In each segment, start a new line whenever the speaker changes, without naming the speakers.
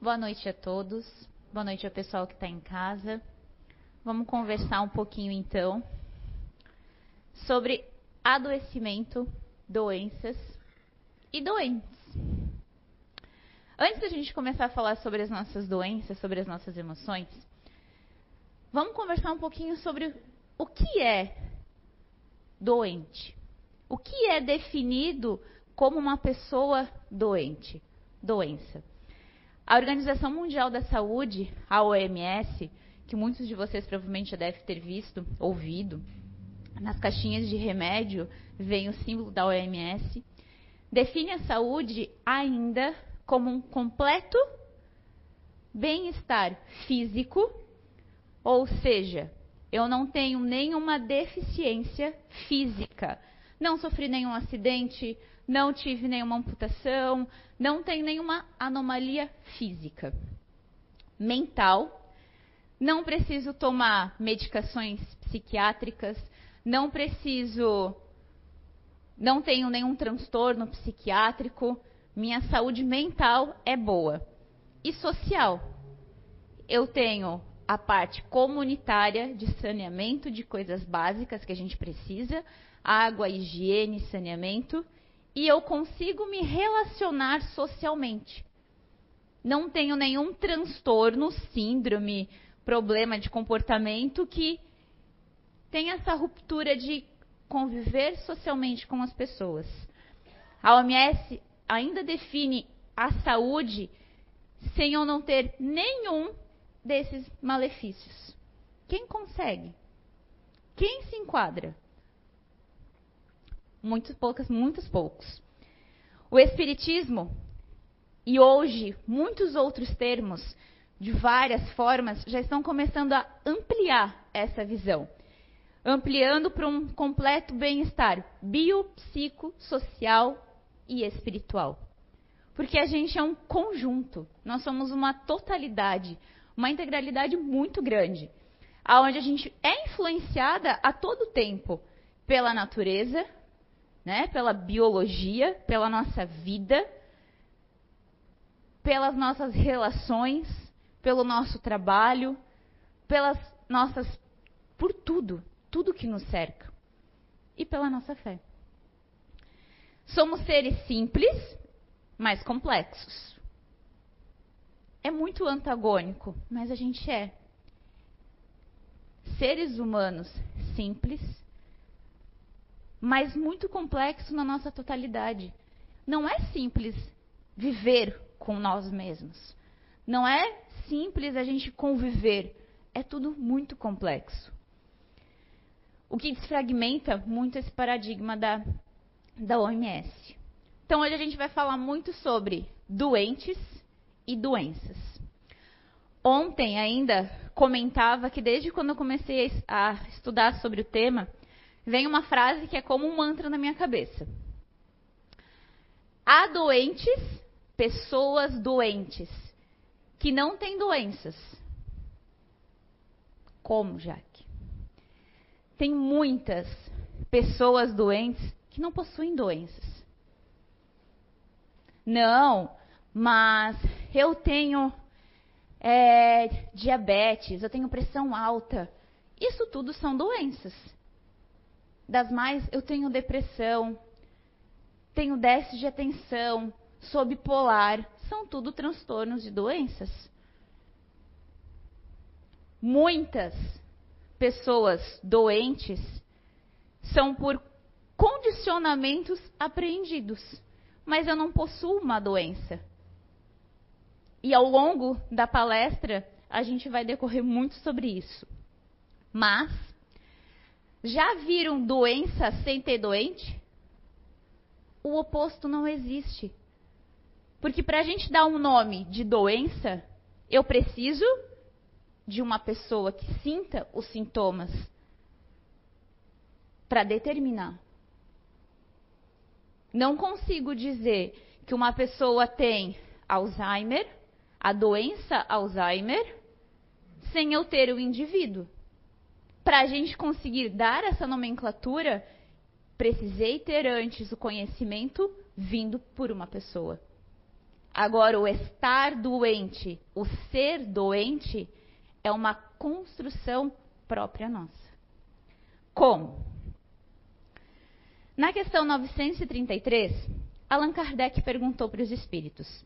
Boa noite a todos. Boa noite ao pessoal que está em casa. Vamos conversar um pouquinho então sobre adoecimento, doenças e doentes. Antes da gente começar a falar sobre as nossas doenças, sobre as nossas emoções, vamos conversar um pouquinho sobre o que é doente. O que é definido como uma pessoa doente, doença? A Organização Mundial da Saúde, a OMS, que muitos de vocês provavelmente já devem ter visto, ouvido, nas caixinhas de remédio vem o símbolo da OMS, define a saúde ainda como um completo bem-estar físico, ou seja, eu não tenho nenhuma deficiência física. Não sofri nenhum acidente, não tive nenhuma amputação, não tenho nenhuma anomalia física. Mental, não preciso tomar medicações psiquiátricas, não preciso, não tenho nenhum transtorno psiquiátrico, minha saúde mental é boa. E social? Eu tenho a parte comunitária de saneamento de coisas básicas que a gente precisa, água, higiene, saneamento, e eu consigo me relacionar socialmente. Não tenho nenhum transtorno, síndrome, problema de comportamento que tem essa ruptura de conviver socialmente com as pessoas. A OMS ainda define a saúde sem eu não ter nenhum desses malefícios. Quem consegue? Quem se enquadra? Muitos poucos, muitos poucos. O espiritismo e hoje muitos outros termos de várias formas já estão começando a ampliar essa visão, ampliando para um completo bem-estar biopsicossocial e espiritual. Porque a gente é um conjunto, nós somos uma totalidade, uma integralidade muito grande, aonde a gente é influenciada a todo tempo pela natureza, né, pela biologia, pela nossa vida, pelas nossas relações, pelo nosso trabalho, pelas nossas por tudo, tudo que nos cerca e pela nossa fé. Somos seres simples, mas complexos. É muito antagônico, mas a gente é. Seres humanos simples, mas muito complexo na nossa totalidade. Não é simples viver com nós mesmos. Não é simples a gente conviver. É tudo muito complexo. O que desfragmenta muito esse paradigma da da OMS. Então, hoje a gente vai falar muito sobre doentes e doenças. Ontem ainda comentava que desde quando eu comecei a estudar sobre o tema, vem uma frase que é como um mantra na minha cabeça. Há doentes, pessoas doentes, que não têm doenças. Como, Jaque? Tem muitas pessoas doentes que não possuem doenças. Não, mas eu tenho é, diabetes, eu tenho pressão alta. Isso tudo são doenças. Das mais, eu tenho depressão, tenho déficit de atenção, sou bipolar. São tudo transtornos de doenças. Muitas pessoas doentes são por condicionamentos apreendidos, mas eu não possuo uma doença. E ao longo da palestra, a gente vai decorrer muito sobre isso. Mas, já viram doença sem ter doente? O oposto não existe. Porque para a gente dar um nome de doença, eu preciso de uma pessoa que sinta os sintomas para determinar. Não consigo dizer que uma pessoa tem Alzheimer, a doença Alzheimer, sem eu ter o indivíduo. Para a gente conseguir dar essa nomenclatura, precisei ter antes o conhecimento vindo por uma pessoa. Agora, o estar doente, o ser doente, é uma construção própria nossa. Como? Na questão 933, Allan Kardec perguntou para os espíritos: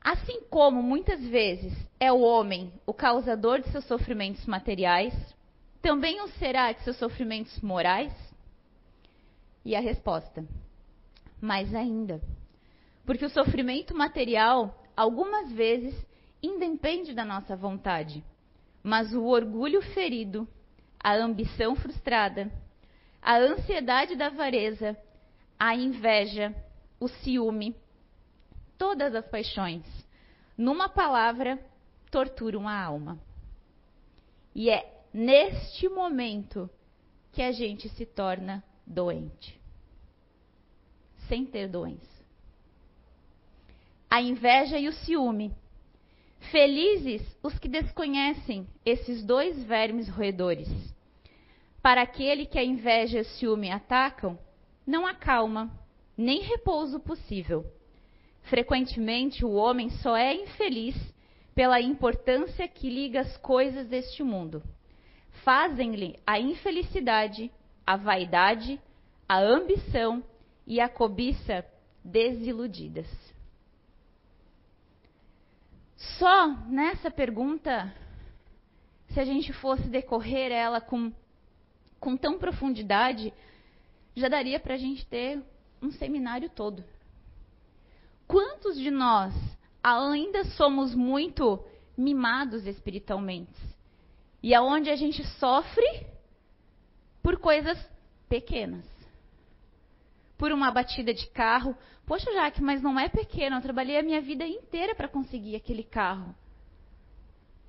Assim como muitas vezes é o homem o causador de seus sofrimentos materiais, também o será de seus sofrimentos morais? E a resposta: Mais ainda. Porque o sofrimento material, algumas vezes, independe da nossa vontade. Mas o orgulho ferido, a ambição frustrada, a ansiedade da avareza, a inveja, o ciúme, todas as paixões, numa palavra, torturam a alma. E é neste momento que a gente se torna doente. Sem ter doença a inveja e o ciúme. Felizes os que desconhecem esses dois vermes roedores. Para aquele que a inveja e o ciúme atacam, não há calma, nem repouso possível. Frequentemente o homem só é infeliz pela importância que liga as coisas deste mundo. Fazem-lhe a infelicidade, a vaidade, a ambição e a cobiça desiludidas. Só nessa pergunta, se a gente fosse decorrer ela com, com tão profundidade, já daria para a gente ter um seminário todo. Quantos de nós ainda somos muito mimados espiritualmente? E aonde a gente sofre por coisas pequenas. Por uma batida de carro, Poxa, Jaque, mas não é pequeno. Eu trabalhei a minha vida inteira para conseguir aquele carro.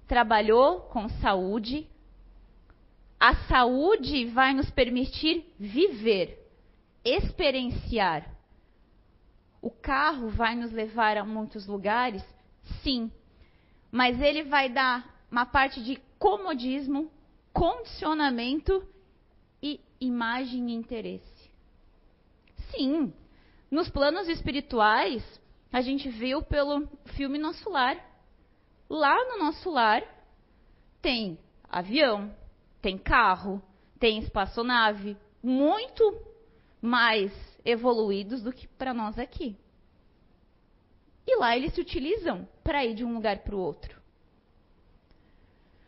Trabalhou com saúde. A saúde vai nos permitir viver, experienciar. O carro vai nos levar a muitos lugares? Sim. Mas ele vai dar uma parte de comodismo, condicionamento e imagem e interesse. Sim, nos planos espirituais, a gente viu pelo filme Nosso Lar. Lá no nosso lar tem avião, tem carro, tem espaçonave, muito mais evoluídos do que para nós aqui. E lá eles se utilizam para ir de um lugar para o outro.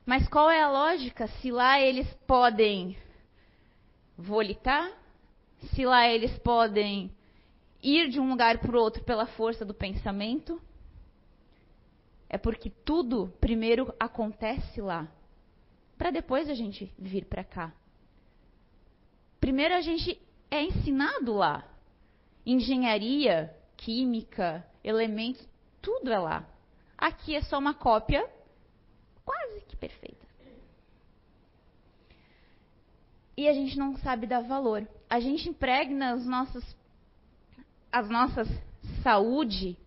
Mas qual é a lógica se lá eles podem volitar? Se lá eles podem ir de um lugar para o outro pela força do pensamento, é porque tudo primeiro acontece lá, para depois a gente vir para cá. Primeiro a gente é ensinado lá. Engenharia, química, elementos, tudo é lá. Aqui é só uma cópia quase que perfeita. E a gente não sabe dar valor. A gente impregna os nossos as nossas saúde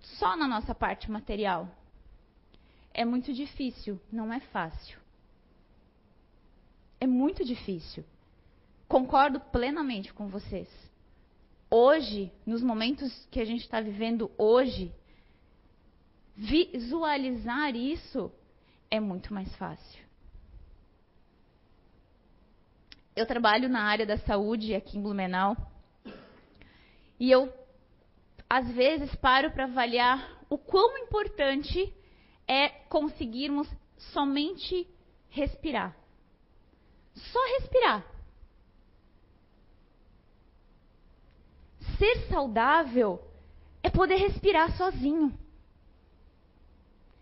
só na nossa parte material. É muito difícil, não é fácil. É muito difícil. Concordo plenamente com vocês. Hoje, nos momentos que a gente está vivendo hoje, visualizar isso é muito mais fácil. Eu trabalho na área da saúde aqui em Blumenau e eu, às vezes, paro para avaliar o quão importante é conseguirmos somente respirar. Só respirar. Ser saudável é poder respirar sozinho.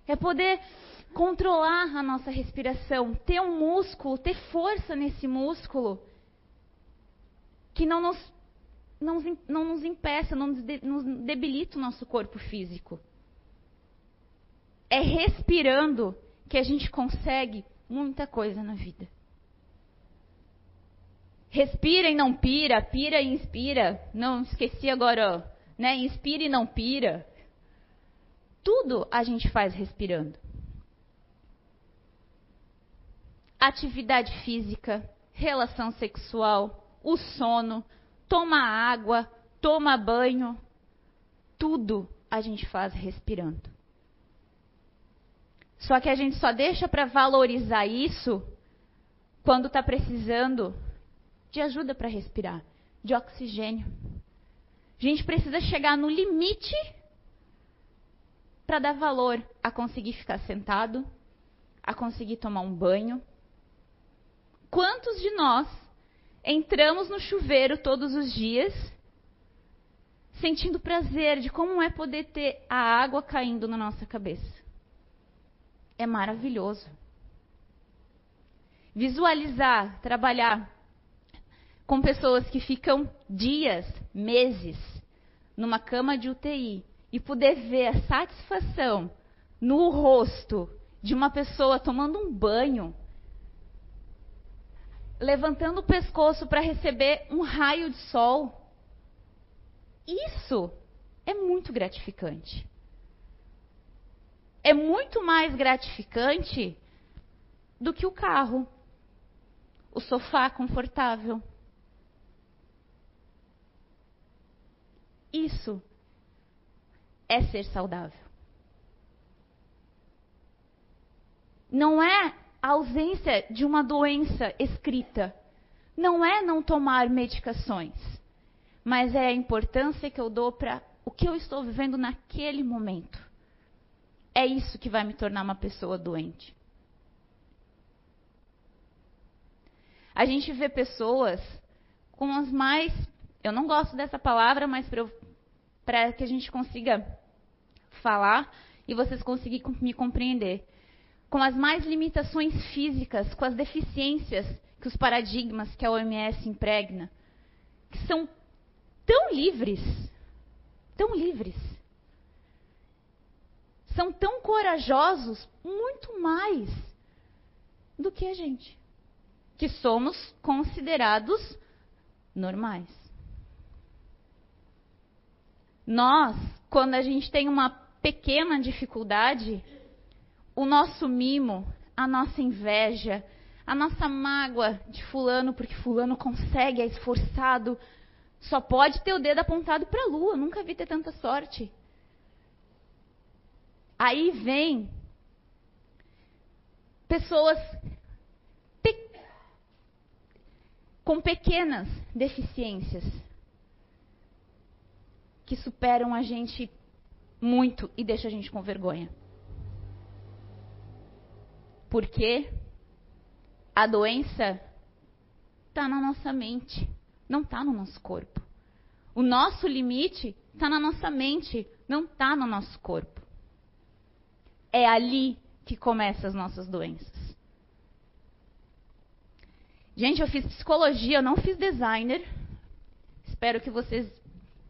É poder controlar a nossa respiração, ter um músculo, ter força nesse músculo que não nos não, não nos impeça, não nos, de, nos debilita o nosso corpo físico. É respirando que a gente consegue muita coisa na vida. Respira e não pira, pira e inspira. Não esqueci agora, né? Inspira e não pira. Tudo a gente faz respirando. Atividade física, relação sexual, o sono, toma água, toma banho, tudo a gente faz respirando. Só que a gente só deixa para valorizar isso quando está precisando de ajuda para respirar, de oxigênio. A gente precisa chegar no limite para dar valor a conseguir ficar sentado, a conseguir tomar um banho. Quantos de nós entramos no chuveiro todos os dias sentindo prazer de como é poder ter a água caindo na nossa cabeça? É maravilhoso. Visualizar, trabalhar com pessoas que ficam dias, meses numa cama de UTI e poder ver a satisfação no rosto de uma pessoa tomando um banho, levantando o pescoço para receber um raio de sol. Isso é muito gratificante. É muito mais gratificante do que o carro, o sofá confortável. Isso é ser saudável. Não é a ausência de uma doença escrita. Não é não tomar medicações. Mas é a importância que eu dou para o que eu estou vivendo naquele momento. É isso que vai me tornar uma pessoa doente. A gente vê pessoas com as mais. Eu não gosto dessa palavra, mas para eu para que a gente consiga falar e vocês conseguirem me compreender. Com as mais limitações físicas, com as deficiências que os paradigmas que a OMS impregna, que são tão livres, tão livres. São tão corajosos, muito mais do que a gente, que somos considerados normais. Nós, quando a gente tem uma pequena dificuldade, o nosso mimo, a nossa inveja, a nossa mágoa de fulano porque fulano consegue, é esforçado, só pode ter o dedo apontado para a lua. Nunca vi ter tanta sorte. Aí vem pessoas pe com pequenas deficiências que superam a gente muito e deixam a gente com vergonha. Porque a doença está na nossa mente, não está no nosso corpo. O nosso limite está na nossa mente, não está no nosso corpo. É ali que começam as nossas doenças. Gente, eu fiz psicologia, eu não fiz designer. Espero que vocês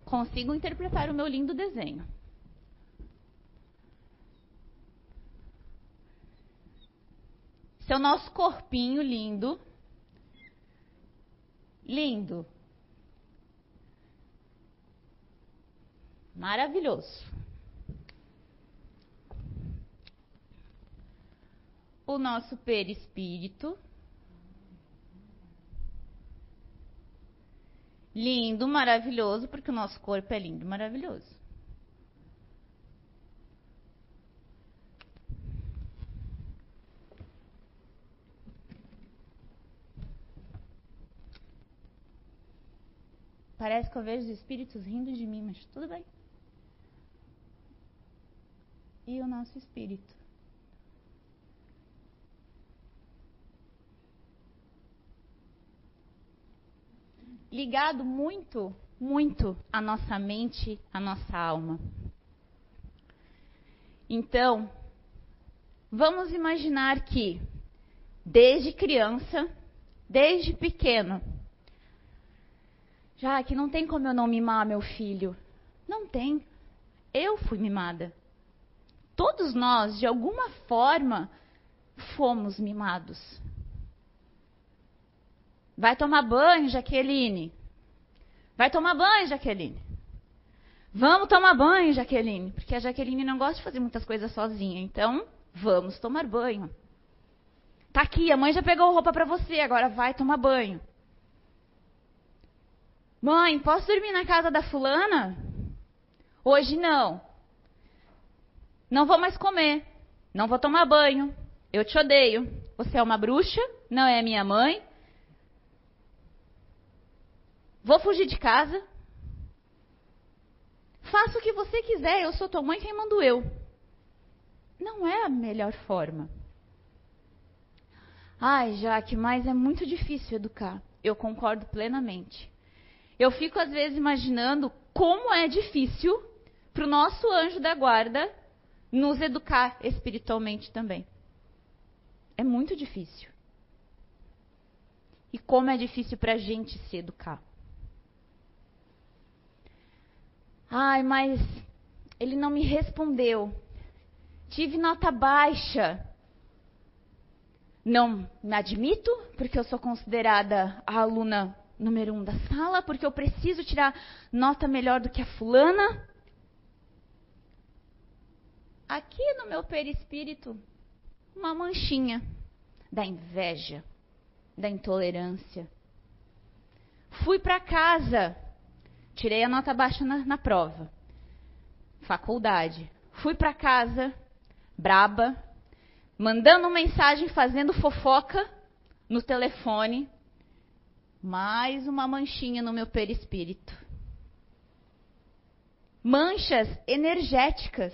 consigo interpretar o meu lindo desenho. Seu nosso corpinho lindo. Lindo. Maravilhoso. O nosso perispírito. Lindo, maravilhoso, porque o nosso corpo é lindo, maravilhoso. Parece que eu vejo os espíritos rindo de mim, mas tudo bem. E o nosso espírito. Ligado muito, muito à nossa mente, à nossa alma. Então, vamos imaginar que, desde criança, desde pequeno, já que não tem como eu não mimar meu filho. Não tem. Eu fui mimada. Todos nós, de alguma forma, fomos mimados. Vai tomar banho, Jaqueline. Vai tomar banho, Jaqueline. Vamos tomar banho, Jaqueline. Porque a Jaqueline não gosta de fazer muitas coisas sozinha. Então, vamos tomar banho. Tá aqui, a mãe já pegou roupa para você, agora vai tomar banho. Mãe, posso dormir na casa da fulana? Hoje não. Não vou mais comer. Não vou tomar banho. Eu te odeio. Você é uma bruxa, não é minha mãe. Vou fugir de casa. Faça o que você quiser, eu sou tua mãe, quem mando eu. Não é a melhor forma. Ai, Jaque, mas é muito difícil educar. Eu concordo plenamente. Eu fico às vezes imaginando como é difícil para o nosso anjo da guarda nos educar espiritualmente também. É muito difícil. E como é difícil para a gente se educar. Ai, mas ele não me respondeu. Tive nota baixa. Não me admito, porque eu sou considerada a aluna número um da sala, porque eu preciso tirar nota melhor do que a fulana. Aqui no meu perispírito, uma manchinha da inveja, da intolerância. Fui para casa, tirei a nota baixa na, na prova, faculdade. Fui para casa, braba, mandando mensagem, fazendo fofoca no telefone. Mais uma manchinha no meu perispírito. Manchas energéticas,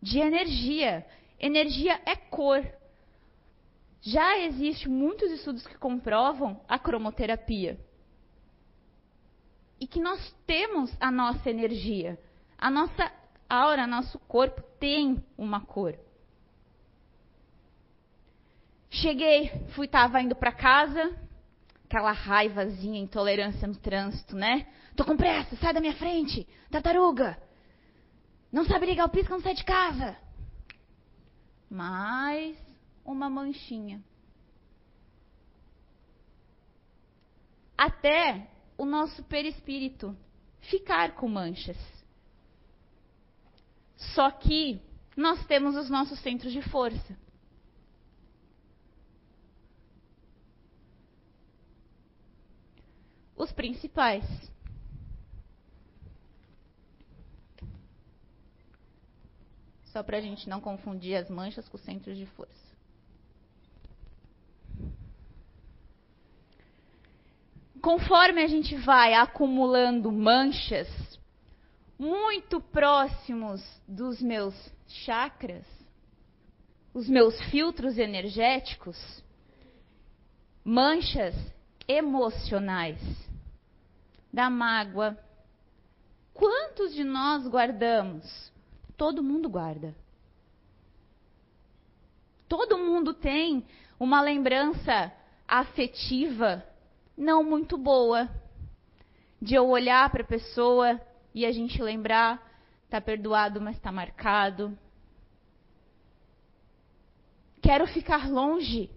de energia. Energia é cor. Já existem muitos estudos que comprovam a cromoterapia. E que nós temos a nossa energia. A nossa aura, nosso corpo tem uma cor. Cheguei, fui, estava indo para casa, aquela raivazinha, intolerância no trânsito, né? Tô com pressa, sai da minha frente, tartaruga. Não sabe ligar o pisca, não sai de casa. Mais uma manchinha. Até o nosso perispírito ficar com manchas. Só que nós temos os nossos centros de força. Os principais. Só para a gente não confundir as manchas com os centros de força. Conforme a gente vai acumulando manchas muito próximos dos meus chakras, os meus filtros energéticos, manchas emocionais da mágoa. Quantos de nós guardamos? Todo mundo guarda. Todo mundo tem uma lembrança afetiva não muito boa de eu olhar para a pessoa e a gente lembrar, tá perdoado, mas está marcado. Quero ficar longe,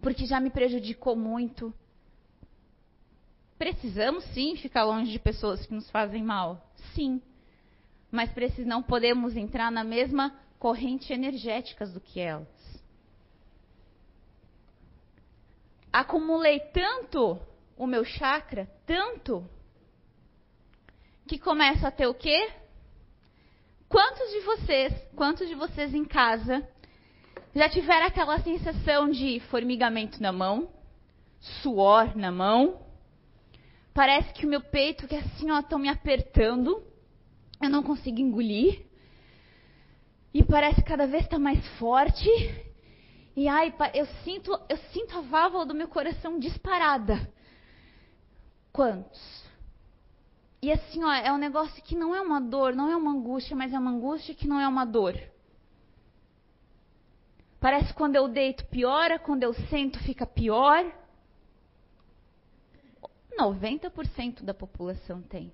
porque já me prejudicou muito. Precisamos sim ficar longe de pessoas que nos fazem mal, sim. Mas não podemos entrar na mesma corrente energética do que elas. Acumulei tanto o meu chakra, tanto que começa a ter o quê? Quantos de vocês, quantos de vocês em casa já tiveram aquela sensação de formigamento na mão, suor na mão? Parece que o meu peito, que assim, ó, estão me apertando. Eu não consigo engolir. E parece que cada vez está mais forte. E ai, eu sinto, eu sinto a válvula do meu coração disparada. Quantos? E assim, ó, é um negócio que não é uma dor, não é uma angústia, mas é uma angústia que não é uma dor. Parece que quando eu deito piora, quando eu sento fica pior. 90% da população tem.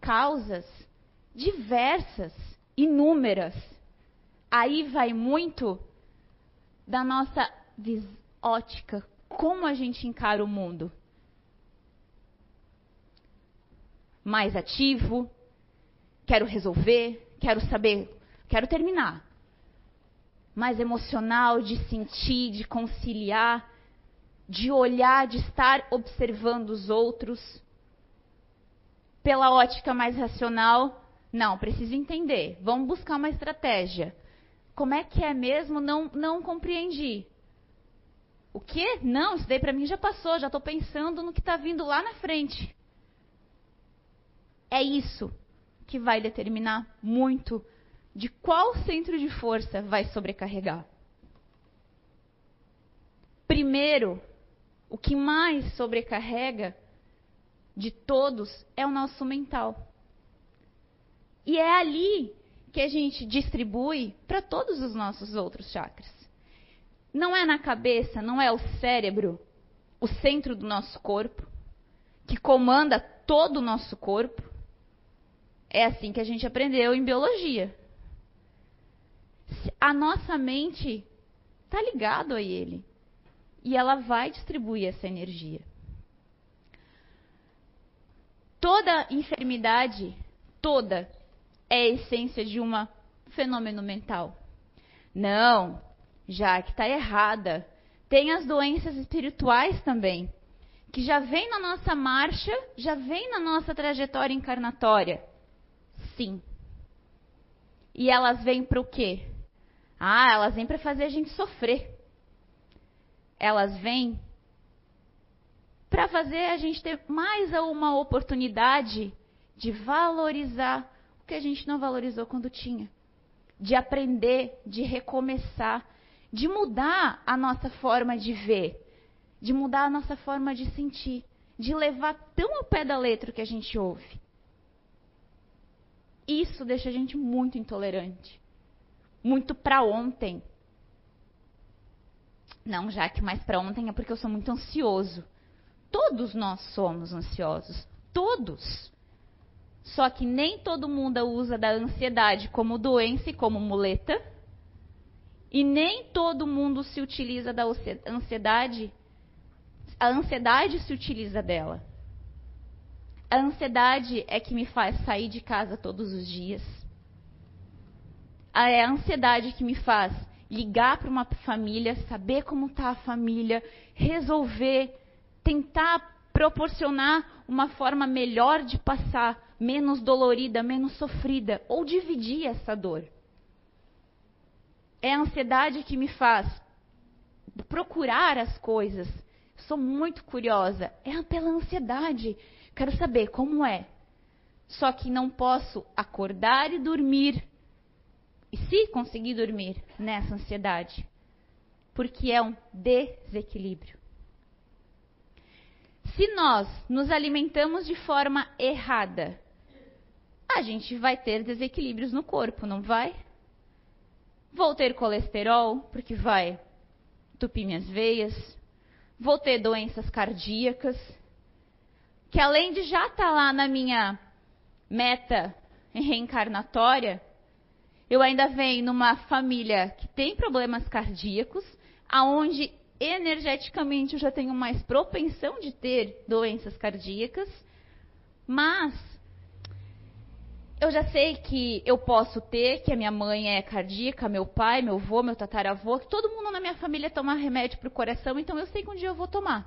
Causas diversas, inúmeras. Aí vai muito da nossa ótica como a gente encara o mundo? Mais ativo? Quero resolver? Quero saber? Quero terminar. Mais emocional, de sentir, de conciliar, de olhar, de estar observando os outros. pela ótica mais racional, não, preciso entender. Vamos buscar uma estratégia. Como é que é mesmo? Não, não compreendi. O quê? Não, isso daí para mim já passou, já estou pensando no que está vindo lá na frente. É isso que vai determinar muito de qual centro de força vai sobrecarregar. Primeiro, o que mais sobrecarrega de todos é o nosso mental. E é ali que a gente distribui para todos os nossos outros chakras. Não é na cabeça, não é o cérebro, o centro do nosso corpo, que comanda todo o nosso corpo. É assim que a gente aprendeu em biologia. A nossa mente está ligado a ele e ela vai distribuir essa energia. Toda enfermidade, toda, é a essência de um fenômeno mental. Não, já que está errada. Tem as doenças espirituais também, que já vem na nossa marcha, já vem na nossa trajetória encarnatória. Sim. E elas vêm para o quê? Ah, elas vêm para fazer a gente sofrer. Elas vêm para fazer a gente ter mais uma oportunidade de valorizar o que a gente não valorizou quando tinha. De aprender, de recomeçar, de mudar a nossa forma de ver, de mudar a nossa forma de sentir, de levar tão ao pé da letra o que a gente ouve. Isso deixa a gente muito intolerante. Muito para ontem. Não, já que mais para ontem é porque eu sou muito ansioso. Todos nós somos ansiosos. Todos. Só que nem todo mundo usa da ansiedade como doença e como muleta. E nem todo mundo se utiliza da ansiedade. A ansiedade se utiliza dela. A ansiedade é que me faz sair de casa todos os dias. É a ansiedade que me faz ligar para uma família, saber como está a família, resolver tentar proporcionar uma forma melhor de passar, menos dolorida, menos sofrida, ou dividir essa dor. É a ansiedade que me faz procurar as coisas. Sou muito curiosa. É pela ansiedade. Quero saber como é. Só que não posso acordar e dormir. E se conseguir dormir nessa ansiedade? Porque é um desequilíbrio. Se nós nos alimentamos de forma errada, a gente vai ter desequilíbrios no corpo, não vai? Vou ter colesterol, porque vai entupir minhas veias. Vou ter doenças cardíacas, que além de já estar tá lá na minha meta reencarnatória, eu ainda venho numa família que tem problemas cardíacos, aonde energeticamente eu já tenho mais propensão de ter doenças cardíacas, mas eu já sei que eu posso ter, que a minha mãe é cardíaca, meu pai, meu avô, meu tataravô, que todo mundo na minha família toma remédio para o coração, então eu sei que um dia eu vou tomar.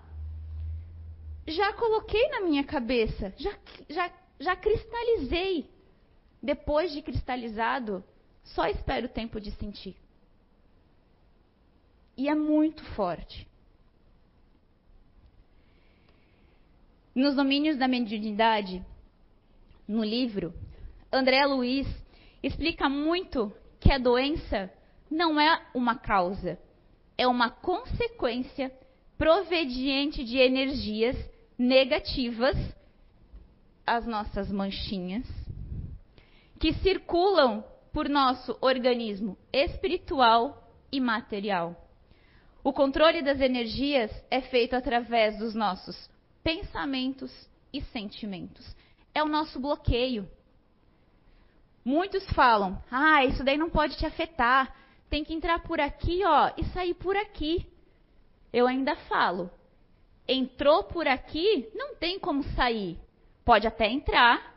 Já coloquei na minha cabeça, já, já, já cristalizei. Depois de cristalizado, só espero o tempo de sentir. E é muito forte. Nos domínios da mediunidade, no livro, André Luiz explica muito que a doença não é uma causa, é uma consequência proveniente de energias negativas, as nossas manchinhas, que circulam por nosso organismo espiritual e material. O controle das energias é feito através dos nossos pensamentos e sentimentos. É o nosso bloqueio. Muitos falam: "Ah, isso daí não pode te afetar. Tem que entrar por aqui, ó, e sair por aqui". Eu ainda falo: entrou por aqui, não tem como sair. Pode até entrar.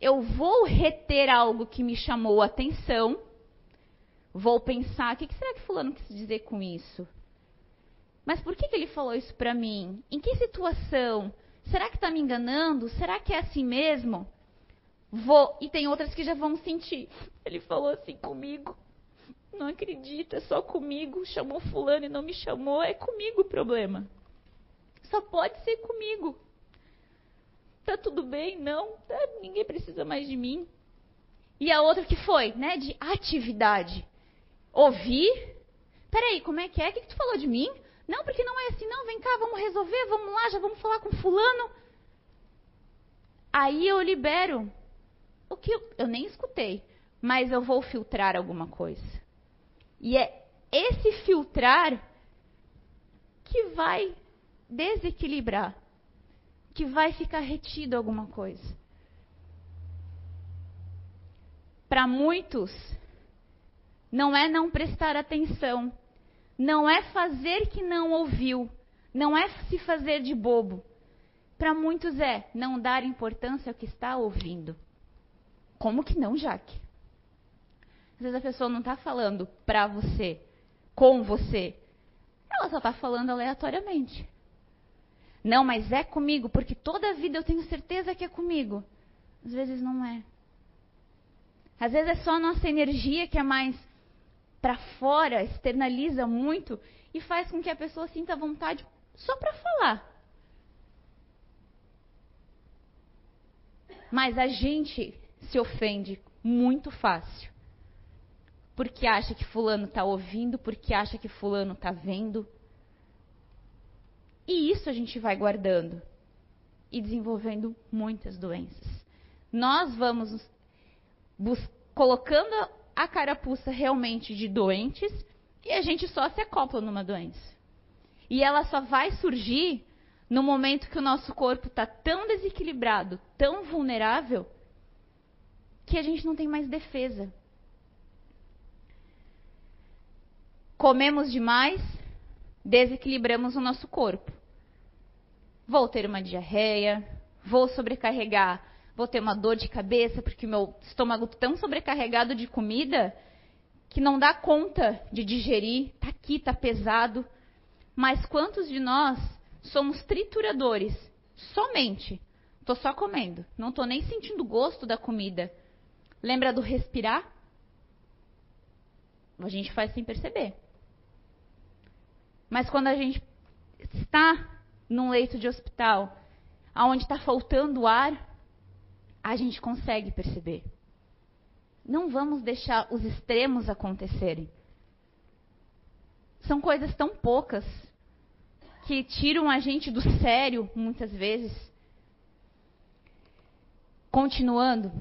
Eu vou reter algo que me chamou a atenção. Vou pensar: o que será que Fulano quis dizer com isso? Mas por que, que ele falou isso para mim? Em que situação? Será que está me enganando? Será que é assim mesmo? Vou, e tem outras que já vão sentir. Ele falou assim comigo. Não acredita, é só comigo. Chamou fulano e não me chamou, é comigo o problema. Só pode ser comigo. Tá tudo bem? Não, tá, ninguém precisa mais de mim. E a outra que foi, né, de atividade. Ouvir. Peraí, como é que é? O que, que tu falou de mim? Não, porque não é assim, não. Vem cá, vamos resolver, vamos lá, já vamos falar com fulano. Aí eu libero o que eu, eu nem escutei, mas eu vou filtrar alguma coisa. E é esse filtrar que vai desequilibrar, que vai ficar retido alguma coisa. Para muitos, não é não prestar atenção, não é fazer que não ouviu, não é se fazer de bobo. Para muitos é não dar importância ao que está ouvindo. Como que não, Jaque? Às vezes a pessoa não está falando para você, com você. Ela só está falando aleatoriamente. Não, mas é comigo, porque toda a vida eu tenho certeza que é comigo. Às vezes não é. Às vezes é só a nossa energia que é mais para fora, externaliza muito e faz com que a pessoa sinta vontade só para falar. Mas a gente se ofende muito fácil. Porque acha que fulano está ouvindo, porque acha que fulano está vendo. E isso a gente vai guardando e desenvolvendo muitas doenças. Nós vamos colocando a carapuça realmente de doentes e a gente só se acopla numa doença. E ela só vai surgir no momento que o nosso corpo está tão desequilibrado, tão vulnerável, que a gente não tem mais defesa. Comemos demais, desequilibramos o nosso corpo. Vou ter uma diarreia, vou sobrecarregar, vou ter uma dor de cabeça porque o meu estômago está tão sobrecarregado de comida que não dá conta de digerir, tá aqui, tá pesado. Mas quantos de nós somos trituradores? Somente. Tô só comendo, não tô nem sentindo gosto da comida. Lembra do respirar? A gente faz sem perceber. Mas quando a gente está num leito de hospital, aonde está faltando ar, a gente consegue perceber. Não vamos deixar os extremos acontecerem. São coisas tão poucas que tiram a gente do sério, muitas vezes. Continuando,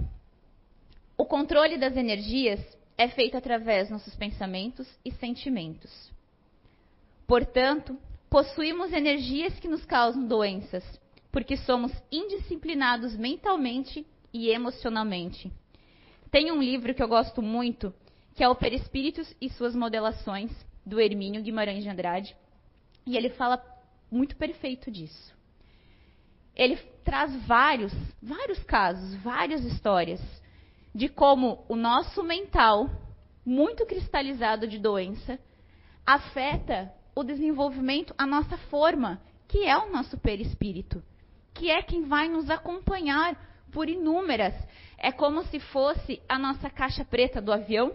o controle das energias é feito através dos nossos pensamentos e sentimentos. Portanto, possuímos energias que nos causam doenças, porque somos indisciplinados mentalmente e emocionalmente. Tem um livro que eu gosto muito, que é o Perispíritos e suas modelações, do Hermínio Guimarães de Andrade, e ele fala muito perfeito disso. Ele traz vários, vários casos, várias histórias de como o nosso mental, muito cristalizado de doença, afeta o desenvolvimento, a nossa forma, que é o nosso perispírito, que é quem vai nos acompanhar por inúmeras. É como se fosse a nossa caixa preta do avião.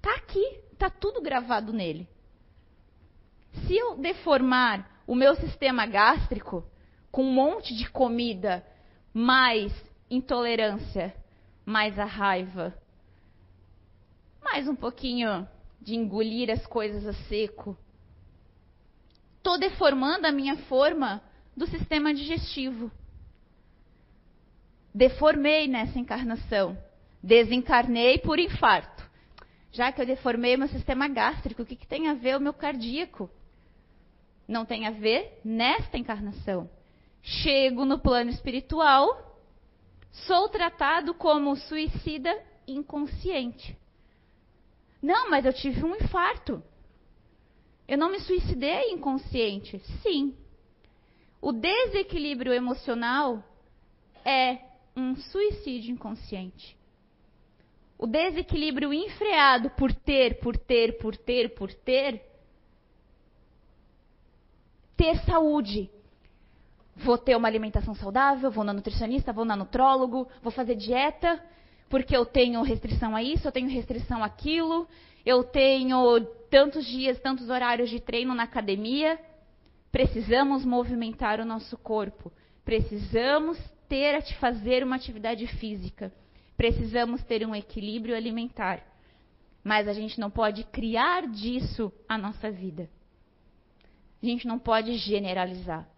Tá aqui, tá tudo gravado nele. Se eu deformar o meu sistema gástrico com um monte de comida mais intolerância, mais a raiva, mais um pouquinho de engolir as coisas a seco. Estou deformando a minha forma do sistema digestivo. Deformei nessa encarnação. Desencarnei por infarto. Já que eu deformei meu sistema gástrico, o que, que tem a ver o meu cardíaco? Não tem a ver nesta encarnação. Chego no plano espiritual, Sou tratado como suicida inconsciente. Não, mas eu tive um infarto. Eu não me suicidei inconsciente. Sim. O desequilíbrio emocional é um suicídio inconsciente. O desequilíbrio enfreado por ter, por ter, por ter, por ter, ter saúde. Vou ter uma alimentação saudável, vou na nutricionista, vou na nutrólogo, vou fazer dieta, porque eu tenho restrição a isso, eu tenho restrição àquilo, eu tenho tantos dias, tantos horários de treino na academia. Precisamos movimentar o nosso corpo. Precisamos ter a fazer uma atividade física. Precisamos ter um equilíbrio alimentar. Mas a gente não pode criar disso a nossa vida. A gente não pode generalizar,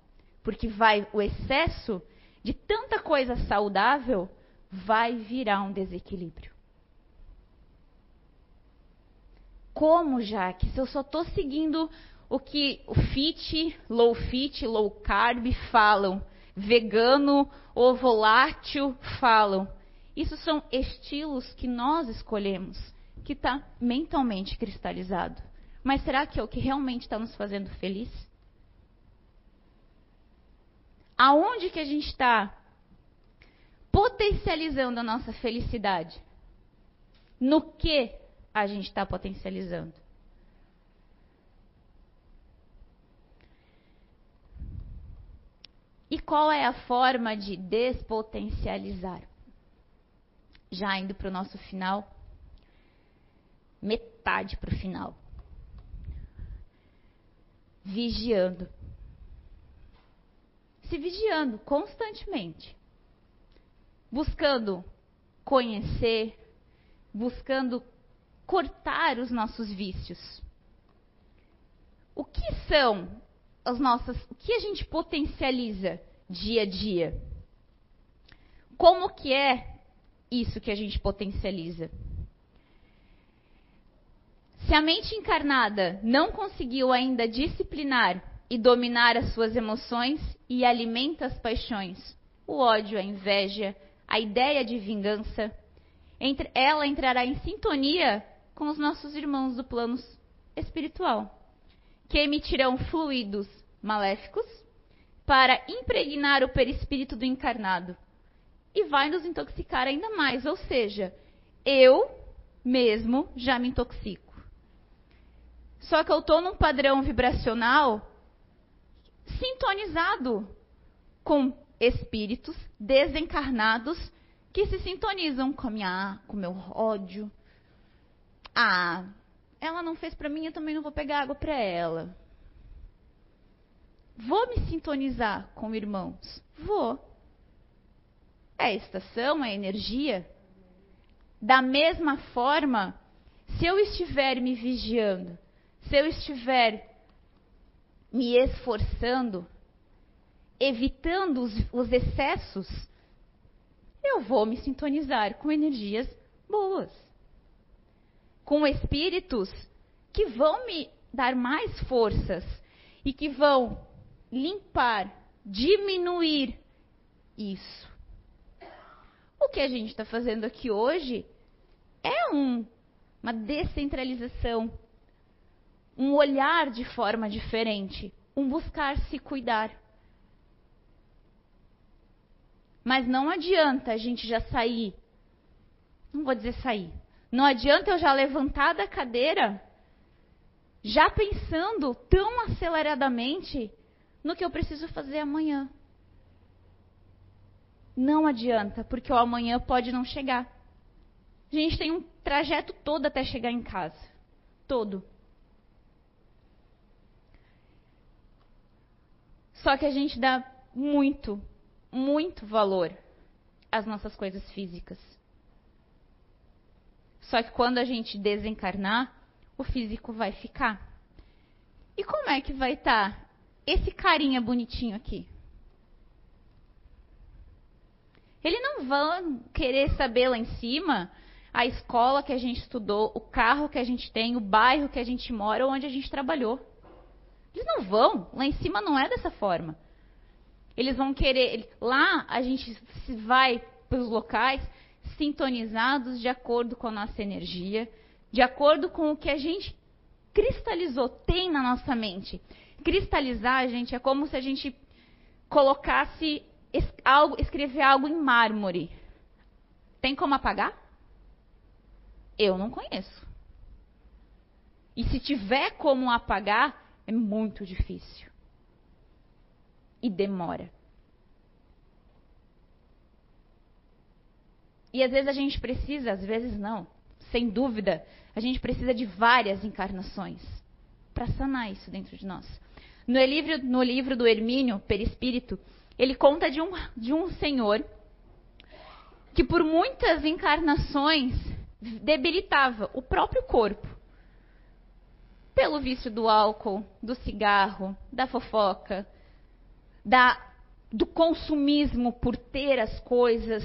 porque vai o excesso de tanta coisa saudável vai virar um desequilíbrio. Como, já que se eu só estou seguindo o que o fit, low fit, low carb falam, vegano ou volátil falam, isso são estilos que nós escolhemos, que está mentalmente cristalizado. Mas será que é o que realmente está nos fazendo feliz? Aonde que a gente está potencializando a nossa felicidade? No que a gente está potencializando? E qual é a forma de despotencializar? Já indo para o nosso final, metade para o final. Vigiando. Se vigiando constantemente buscando conhecer, buscando cortar os nossos vícios. O que são as nossas, o que a gente potencializa dia a dia? Como que é isso que a gente potencializa? Se a mente encarnada não conseguiu ainda disciplinar e dominar as suas emoções e alimenta as paixões, o ódio, a inveja, a ideia de vingança, ela entrará em sintonia com os nossos irmãos do plano espiritual, que emitirão fluidos maléficos para impregnar o perispírito do encarnado e vai nos intoxicar ainda mais. Ou seja, eu mesmo já me intoxico. Só que eu estou num padrão vibracional sintonizado com espíritos desencarnados que se sintonizam com a minha, com o meu ódio. Ah, ela não fez para mim, eu também não vou pegar água para ela. Vou me sintonizar com irmãos? Vou. É estação, é energia. Da mesma forma, se eu estiver me vigiando, se eu estiver me esforçando, evitando os, os excessos, eu vou me sintonizar com energias boas. Com espíritos que vão me dar mais forças e que vão limpar, diminuir isso. O que a gente está fazendo aqui hoje é um, uma descentralização, um olhar de forma diferente, um buscar se cuidar. Mas não adianta a gente já sair. Não vou dizer sair. Não adianta eu já levantar da cadeira, já pensando tão aceleradamente no que eu preciso fazer amanhã. Não adianta, porque o amanhã pode não chegar. A gente tem um trajeto todo até chegar em casa. Todo. Só que a gente dá muito muito valor às nossas coisas físicas. Só que quando a gente desencarnar, o físico vai ficar. E como é que vai estar tá esse carinha bonitinho aqui? Ele não vão querer saber lá em cima a escola que a gente estudou, o carro que a gente tem, o bairro que a gente mora onde a gente trabalhou. Eles não vão. Lá em cima não é dessa forma. Eles vão querer. Lá a gente vai para os locais sintonizados de acordo com a nossa energia, de acordo com o que a gente cristalizou, tem na nossa mente. Cristalizar, gente, é como se a gente colocasse algo, escrever algo em mármore. Tem como apagar? Eu não conheço. E se tiver como apagar, é muito difícil. E demora. E às vezes a gente precisa, às vezes não. Sem dúvida, a gente precisa de várias encarnações para sanar isso dentro de nós. No livro, no livro do Hermínio, Perispírito, ele conta de um, de um senhor que por muitas encarnações debilitava o próprio corpo. Pelo vício do álcool, do cigarro, da fofoca, da, do consumismo por ter as coisas.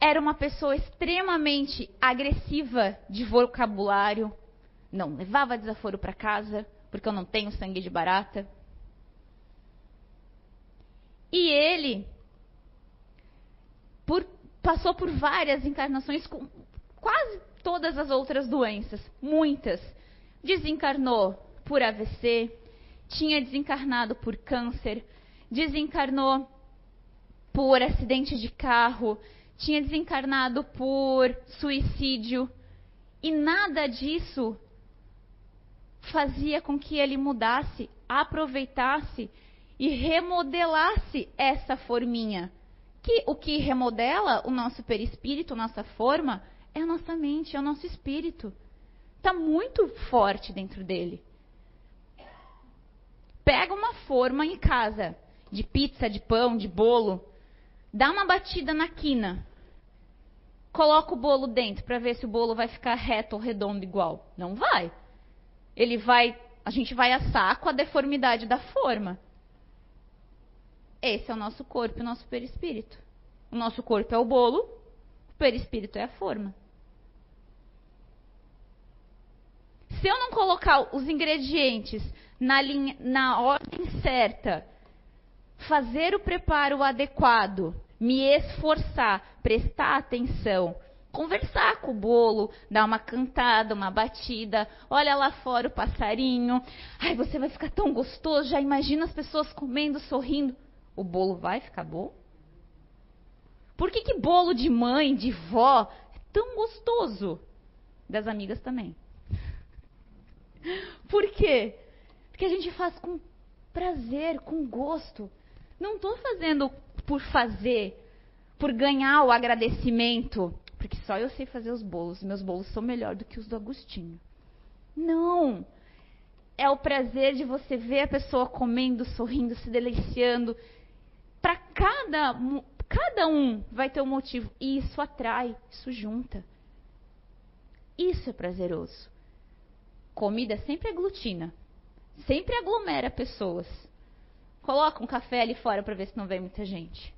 Era uma pessoa extremamente agressiva de vocabulário, não levava desaforo para casa, porque eu não tenho sangue de barata. E ele por, passou por várias encarnações com quase todas as outras doenças, muitas. Desencarnou por AVC, tinha desencarnado por câncer, desencarnou por acidente de carro, tinha desencarnado por suicídio. E nada disso fazia com que ele mudasse, aproveitasse e remodelasse essa forminha. Que o que remodela o nosso perispírito, nossa forma, é a nossa mente, é o nosso espírito. Está muito forte dentro dele. Pega uma forma em casa, de pizza, de pão, de bolo, dá uma batida na quina, coloca o bolo dentro para ver se o bolo vai ficar reto ou redondo igual. Não vai ele vai, a gente vai assar com a deformidade da forma. Esse é o nosso corpo e o nosso perispírito. O nosso corpo é o bolo, o perispírito é a forma. Se eu não colocar os ingredientes na, linha, na ordem certa, fazer o preparo adequado, me esforçar, prestar atenção, conversar com o bolo, dar uma cantada, uma batida, olha lá fora o passarinho. Ai, você vai ficar tão gostoso, já imagina as pessoas comendo, sorrindo. O bolo vai ficar bom? Por que, que bolo de mãe, de vó, é tão gostoso? Das amigas também. Por quê? Porque a gente faz com prazer, com gosto. Não estou fazendo por fazer, por ganhar o agradecimento porque só eu sei fazer os bolos. Meus bolos são melhor do que os do Agostinho. Não! É o prazer de você ver a pessoa comendo, sorrindo, se deliciando. Para cada, cada um vai ter um motivo. E isso atrai, isso junta. Isso é prazeroso. Comida sempre aglutina. Sempre aglomera pessoas. Coloca um café ali fora para ver se não vem muita gente.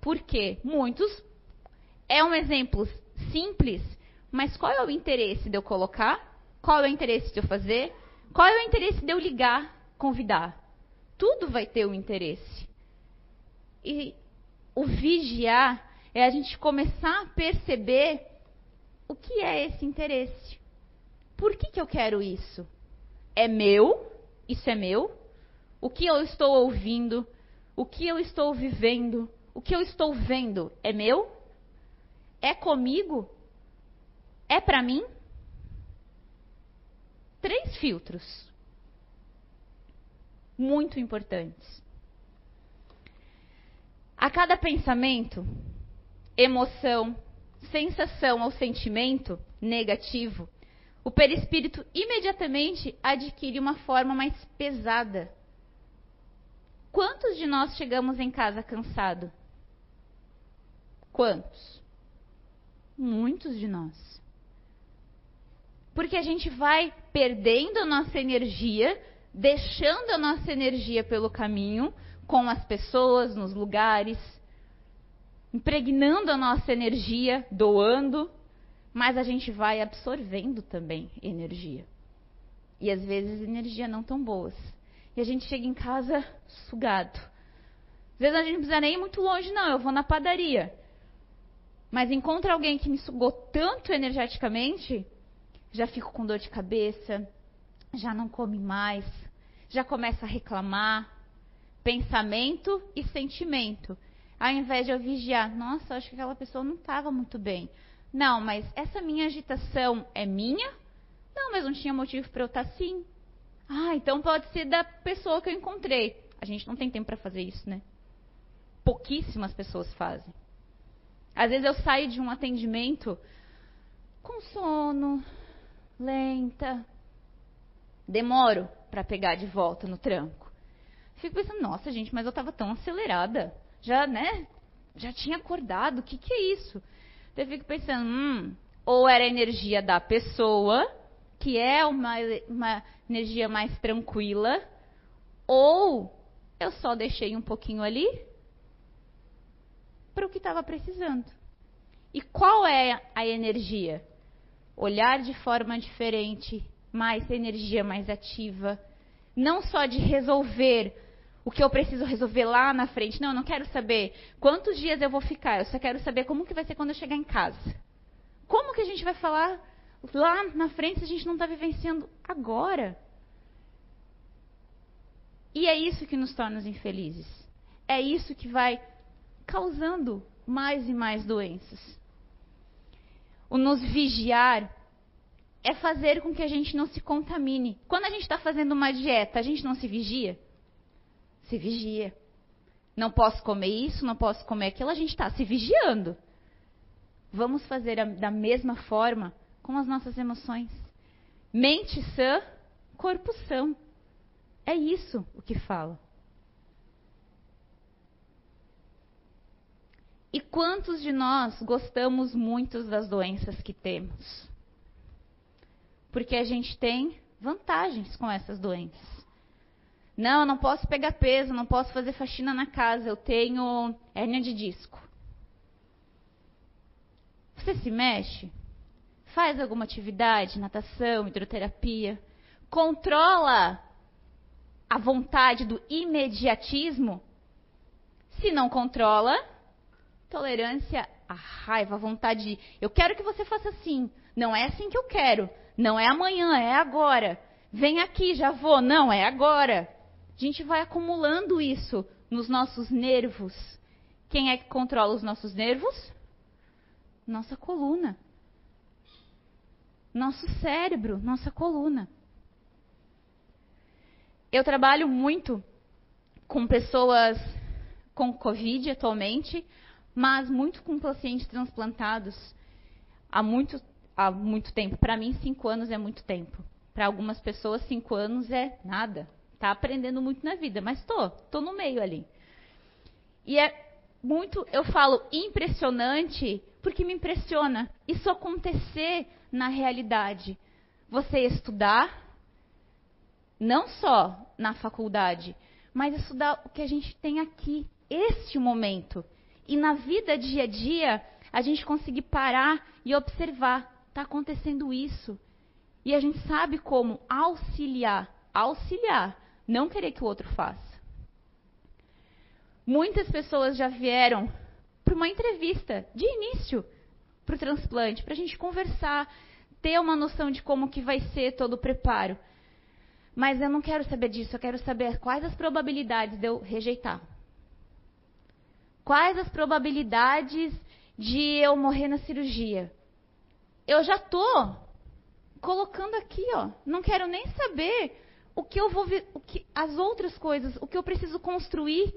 Por quê? Muitos é um exemplo simples, mas qual é o interesse de eu colocar? Qual é o interesse de eu fazer? Qual é o interesse de eu ligar, convidar? Tudo vai ter um interesse. E o vigiar é a gente começar a perceber o que é esse interesse. Por que, que eu quero isso? É meu? Isso é meu? O que eu estou ouvindo? O que eu estou vivendo? O que eu estou vendo é meu? É comigo? É para mim? Três filtros muito importantes. A cada pensamento, emoção, sensação ou sentimento negativo, o perispírito imediatamente adquire uma forma mais pesada. Quantos de nós chegamos em casa cansado? Quantos? Muitos de nós. Porque a gente vai perdendo a nossa energia, deixando a nossa energia pelo caminho, com as pessoas, nos lugares, impregnando a nossa energia, doando, mas a gente vai absorvendo também energia. E às vezes energia não tão boas. E a gente chega em casa sugado. Às vezes a gente não precisa nem ir muito longe, não. Eu vou na padaria mas encontra alguém que me sugou tanto energeticamente, já fico com dor de cabeça, já não come mais, já começa a reclamar. Pensamento e sentimento. Ao invés de eu vigiar, nossa, acho que aquela pessoa não estava muito bem. Não, mas essa minha agitação é minha? Não, mas não tinha motivo para eu estar tá assim. Ah, então pode ser da pessoa que eu encontrei. A gente não tem tempo para fazer isso, né? Pouquíssimas pessoas fazem. Às vezes eu saio de um atendimento com sono, lenta, demoro para pegar de volta no tranco. Fico pensando, nossa gente, mas eu estava tão acelerada, já, né? Já tinha acordado, o que, que é isso? Eu fico pensando, hum, ou era a energia da pessoa, que é uma, uma energia mais tranquila, ou eu só deixei um pouquinho ali para o que estava precisando. E qual é a energia? Olhar de forma diferente, mais energia mais ativa, não só de resolver o que eu preciso resolver lá na frente. Não, eu não quero saber quantos dias eu vou ficar, eu só quero saber como que vai ser quando eu chegar em casa. Como que a gente vai falar lá na frente se a gente não está vivenciando agora? E é isso que nos torna infelizes. É isso que vai causando mais e mais doenças. O nos vigiar é fazer com que a gente não se contamine. Quando a gente está fazendo uma dieta, a gente não se vigia? Se vigia. Não posso comer isso, não posso comer aquilo, a gente está se vigiando. Vamos fazer a, da mesma forma com as nossas emoções. Mente sã, corpo são. É isso o que fala. E quantos de nós gostamos muito das doenças que temos? Porque a gente tem vantagens com essas doenças. Não, eu não posso pegar peso, não posso fazer faxina na casa, eu tenho hérnia de disco. Você se mexe? Faz alguma atividade, natação, hidroterapia? Controla a vontade do imediatismo? Se não controla, tolerância à raiva, a vontade de eu quero que você faça assim. Não é assim que eu quero. Não é amanhã, é agora. Vem aqui, já vou. Não, é agora. A gente vai acumulando isso nos nossos nervos. Quem é que controla os nossos nervos? Nossa coluna. Nosso cérebro, nossa coluna. Eu trabalho muito com pessoas com Covid atualmente, mas muito com pacientes transplantados há muito, há muito tempo. Para mim, cinco anos é muito tempo. Para algumas pessoas, cinco anos é nada. Está aprendendo muito na vida, mas estou, estou no meio ali. E é muito, eu falo impressionante, porque me impressiona isso acontecer na realidade. Você estudar, não só na faculdade, mas estudar o que a gente tem aqui, este momento. E na vida dia a dia, a gente conseguir parar e observar, está acontecendo isso. E a gente sabe como auxiliar, auxiliar, não querer que o outro faça. Muitas pessoas já vieram para uma entrevista de início para o transplante, para a gente conversar, ter uma noção de como que vai ser todo o preparo. Mas eu não quero saber disso, eu quero saber quais as probabilidades de eu rejeitar. Quais as probabilidades de eu morrer na cirurgia? Eu já tô colocando aqui, ó. Não quero nem saber o que eu vou o que as outras coisas, o que eu preciso construir.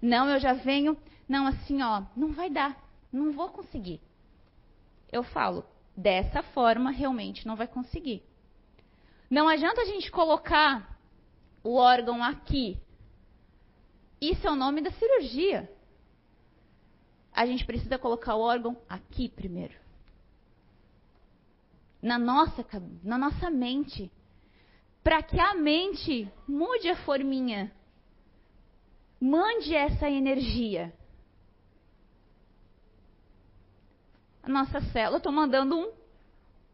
Não, eu já venho, não assim, ó, não vai dar, não vou conseguir. Eu falo, dessa forma realmente não vai conseguir. Não adianta a gente colocar o órgão aqui. Isso é o nome da cirurgia a gente precisa colocar o órgão aqui primeiro. Na nossa, na nossa mente. Para que a mente mude a forminha. Mande essa energia. A nossa célula, estou mandando um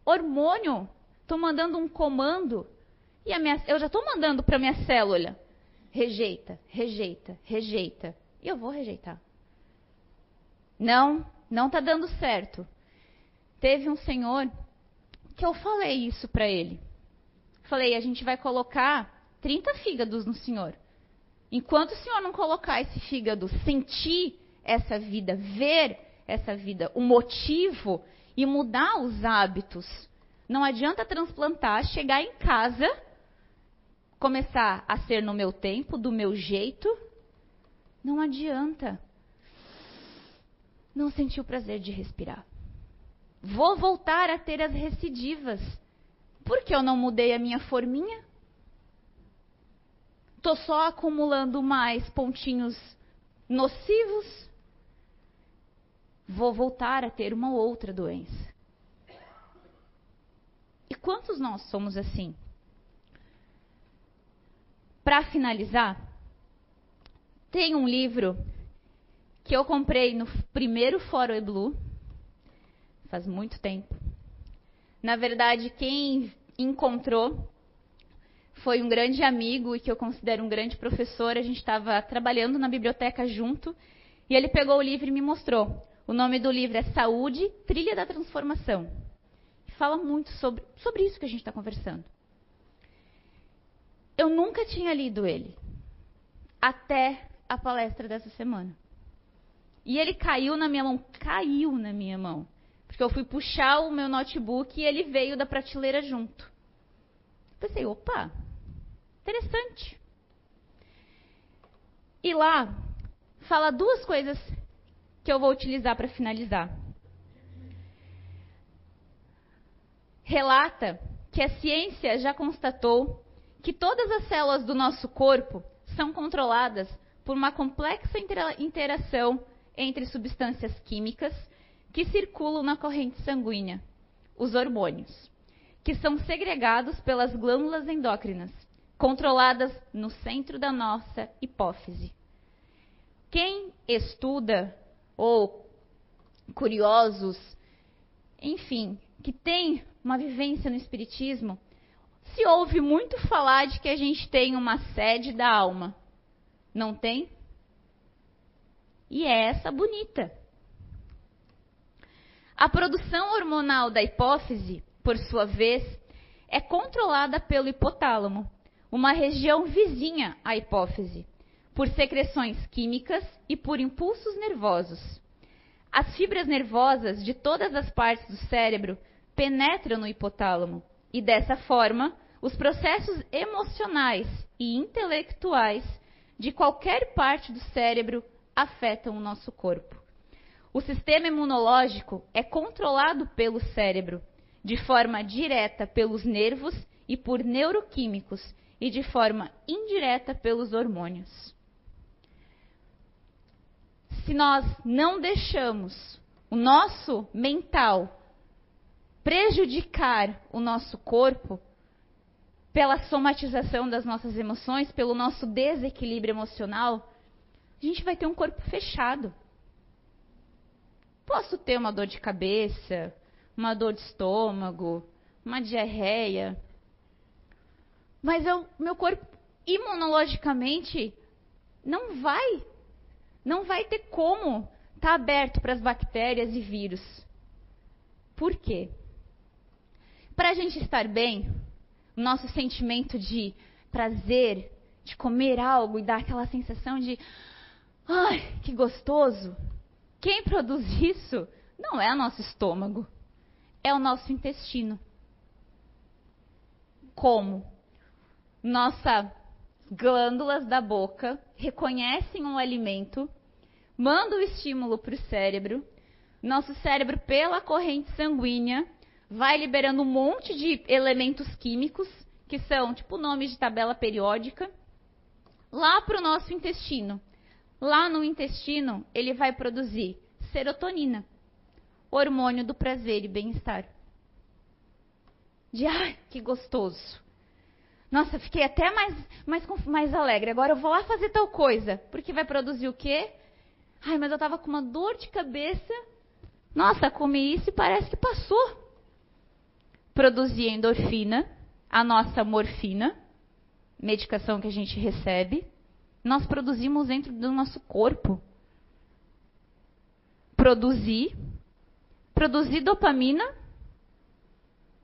hormônio, estou mandando um comando. E minha, eu já estou mandando para minha célula. Rejeita, rejeita, rejeita. E eu vou rejeitar. Não, não está dando certo. Teve um senhor que eu falei isso para ele. Falei, a gente vai colocar 30 fígados no senhor. Enquanto o senhor não colocar esse fígado, sentir essa vida, ver essa vida, o motivo e mudar os hábitos, não adianta transplantar, chegar em casa, começar a ser no meu tempo, do meu jeito. Não adianta. não senti o prazer de respirar. Vou voltar a ter as recidivas. Por que eu não mudei a minha forminha? Estou só acumulando mais pontinhos nocivos. Vou voltar a ter uma outra doença. E quantos nós somos assim? Para finalizar, tem um livro que eu comprei no primeiro Fórum Blue, faz muito tempo. Na verdade, quem encontrou foi um grande amigo e que eu considero um grande professor. A gente estava trabalhando na biblioteca junto e ele pegou o livro e me mostrou. O nome do livro é Saúde, Trilha da Transformação. Fala muito sobre, sobre isso que a gente está conversando. Eu nunca tinha lido ele até a palestra dessa semana. E ele caiu na minha mão, caiu na minha mão. Porque eu fui puxar o meu notebook e ele veio da prateleira junto. Pensei, opa, interessante. E lá fala duas coisas que eu vou utilizar para finalizar. Relata que a ciência já constatou que todas as células do nosso corpo são controladas por uma complexa interação entre substâncias químicas que circulam na corrente sanguínea, os hormônios, que são segregados pelas glândulas endócrinas, controladas no centro da nossa hipófise. Quem estuda ou curiosos, enfim, que tem uma vivência no espiritismo, se ouve muito falar de que a gente tem uma sede da alma. Não tem? E é essa bonita. A produção hormonal da hipófise, por sua vez, é controlada pelo hipotálamo, uma região vizinha à hipófise, por secreções químicas e por impulsos nervosos. As fibras nervosas de todas as partes do cérebro penetram no hipotálamo e, dessa forma, os processos emocionais e intelectuais de qualquer parte do cérebro afetam o nosso corpo. O sistema imunológico é controlado pelo cérebro, de forma direta pelos nervos e por neuroquímicos, e de forma indireta pelos hormônios. Se nós não deixamos o nosso mental prejudicar o nosso corpo, pela somatização das nossas emoções, pelo nosso desequilíbrio emocional, a gente vai ter um corpo fechado. Posso ter uma dor de cabeça, uma dor de estômago, uma diarreia, mas eu, meu corpo imunologicamente não vai, não vai ter como estar tá aberto para as bactérias e vírus. Por quê? Para a gente estar bem, o nosso sentimento de prazer, de comer algo e dar aquela sensação de ai, que gostoso. Quem produz isso não é o nosso estômago, é o nosso intestino. Como? Nossas glândulas da boca reconhecem um alimento, mandam o estímulo para o cérebro, nosso cérebro, pela corrente sanguínea, vai liberando um monte de elementos químicos, que são tipo nomes de tabela periódica, lá para o nosso intestino. Lá no intestino, ele vai produzir serotonina, hormônio do prazer e bem-estar. De ai, que gostoso. Nossa, fiquei até mais, mais, mais alegre. Agora eu vou lá fazer tal coisa. Porque vai produzir o quê? Ai, mas eu estava com uma dor de cabeça. Nossa, comi isso e parece que passou produzir endorfina, a nossa morfina, medicação que a gente recebe, nós produzimos dentro do nosso corpo. Produzir, produzir dopamina,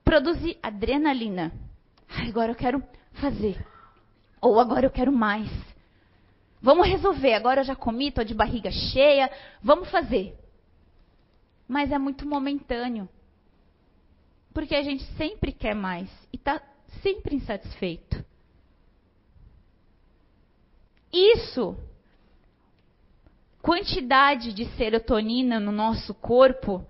produzir adrenalina. Agora eu quero fazer. Ou agora eu quero mais. Vamos resolver. Agora eu já comi, estou de barriga cheia. Vamos fazer. Mas é muito momentâneo. Porque a gente sempre quer mais e está sempre insatisfeito. Quantidade de serotonina no nosso corpo,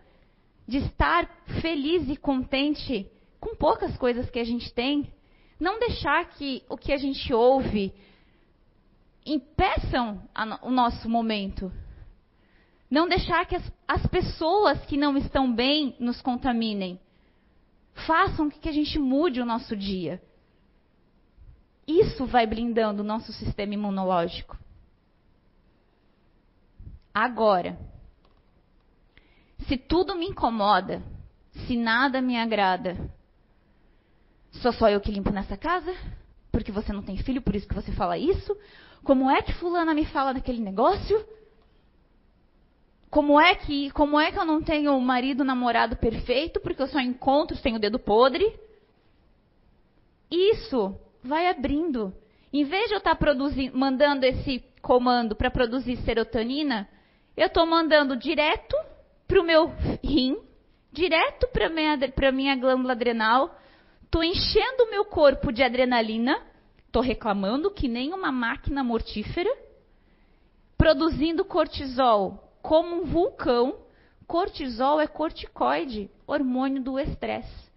de estar feliz e contente com poucas coisas que a gente tem, não deixar que o que a gente ouve impeçam o nosso momento. Não deixar que as, as, pessoas que não estão bem nos contaminem. Façam que a gente mude o nosso dia. Isso vai blindando o nosso sistema imunológico. Agora, se tudo me incomoda, se nada me agrada, sou só eu que limpo nessa casa? Porque você não tem filho, por isso que você fala isso? Como é que fulana me fala daquele negócio? Como é que, como é que eu não tenho um marido, namorado perfeito, porque eu só encontro sem o dedo podre? Isso vai abrindo. Em vez de eu estar produzindo, mandando esse comando para produzir serotonina, eu estou mandando direto para o meu rim, direto para a minha, minha glândula adrenal, estou enchendo o meu corpo de adrenalina, estou reclamando que nem uma máquina mortífera, produzindo cortisol como um vulcão. Cortisol é corticoide, hormônio do estresse.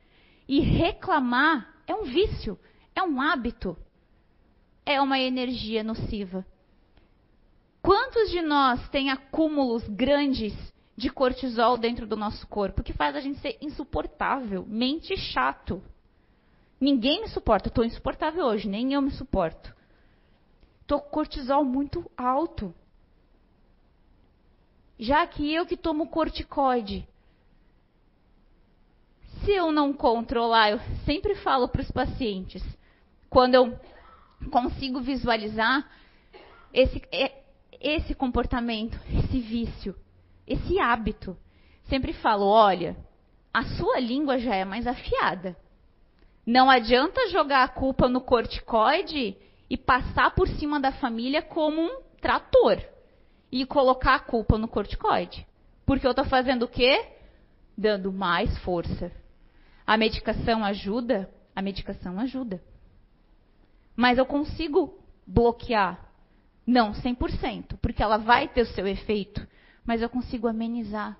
E reclamar é um vício, é um hábito, é uma energia nociva. Quantos de nós têm acúmulos grandes de cortisol dentro do nosso corpo que faz a gente ser insuportável, mente chato? Ninguém me suporta, estou insuportável hoje, nem eu me suporto. Estou com cortisol muito alto. Já que eu que tomo corticoide, se eu não controlar, eu sempre falo para os pacientes, quando eu consigo visualizar esse, é, esse comportamento, esse vício, esse hábito. Sempre falo: olha, a sua língua já é mais afiada. Não adianta jogar a culpa no corticoide e passar por cima da família como um trator e colocar a culpa no corticoide. Porque eu estou fazendo o quê? Dando mais força. A medicação ajuda? A medicação ajuda. Mas eu consigo bloquear não 100%, porque ela vai ter o seu efeito, mas eu consigo amenizar,